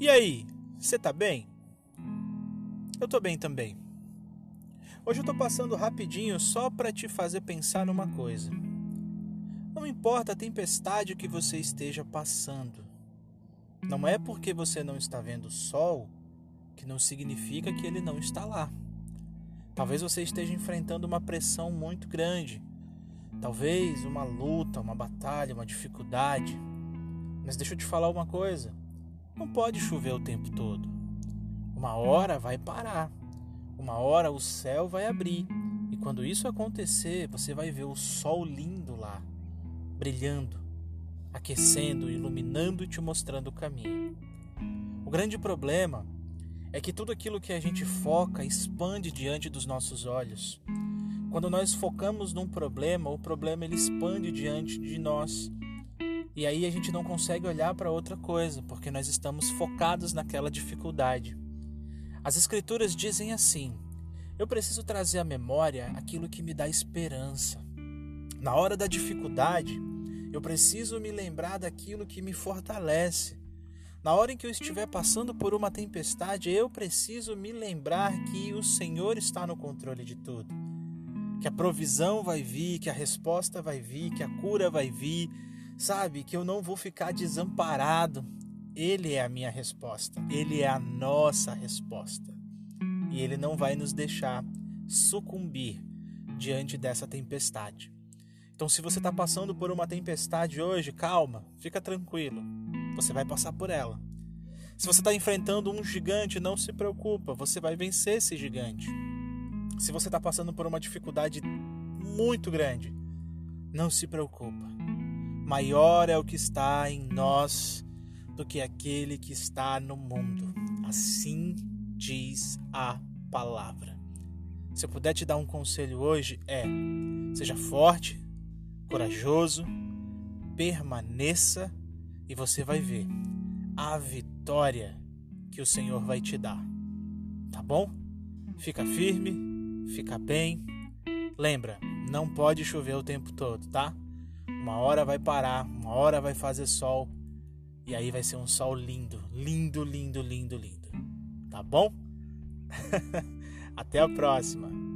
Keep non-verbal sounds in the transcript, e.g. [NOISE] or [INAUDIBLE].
E aí, você tá bem? Eu tô bem também. Hoje eu tô passando rapidinho só para te fazer pensar numa coisa. Não importa a tempestade que você esteja passando. Não é porque você não está vendo o sol que não significa que ele não está lá. Talvez você esteja enfrentando uma pressão muito grande. Talvez uma luta, uma batalha, uma dificuldade. Mas deixa eu te falar uma coisa: não pode chover o tempo todo. Uma hora vai parar. Uma hora o céu vai abrir. E quando isso acontecer, você vai ver o sol lindo lá, brilhando, aquecendo, iluminando e te mostrando o caminho. O grande problema é que tudo aquilo que a gente foca expande diante dos nossos olhos. Quando nós focamos num problema, o problema ele expande diante de nós. E aí a gente não consegue olhar para outra coisa, porque nós estamos focados naquela dificuldade. As Escrituras dizem assim: eu preciso trazer à memória aquilo que me dá esperança. Na hora da dificuldade, eu preciso me lembrar daquilo que me fortalece. Na hora em que eu estiver passando por uma tempestade, eu preciso me lembrar que o Senhor está no controle de tudo. Que a provisão vai vir, que a resposta vai vir, que a cura vai vir, Sabe que eu não vou ficar desamparado. Ele é a minha resposta. Ele é a nossa resposta. E ele não vai nos deixar sucumbir diante dessa tempestade. Então, se você está passando por uma tempestade hoje, calma, fica tranquilo. Você vai passar por ela. Se você está enfrentando um gigante, não se preocupa, você vai vencer esse gigante. Se você está passando por uma dificuldade muito grande, não se preocupa Maior é o que está em nós do que aquele que está no mundo. Assim diz a palavra. Se eu puder te dar um conselho hoje, é: seja forte, corajoso, permaneça e você vai ver a vitória que o Senhor vai te dar. Tá bom? Fica firme, fica bem. Lembra, não pode chover o tempo todo, tá? Uma hora vai parar, uma hora vai fazer sol. E aí vai ser um sol lindo, lindo, lindo, lindo, lindo. Tá bom? [LAUGHS] Até a próxima.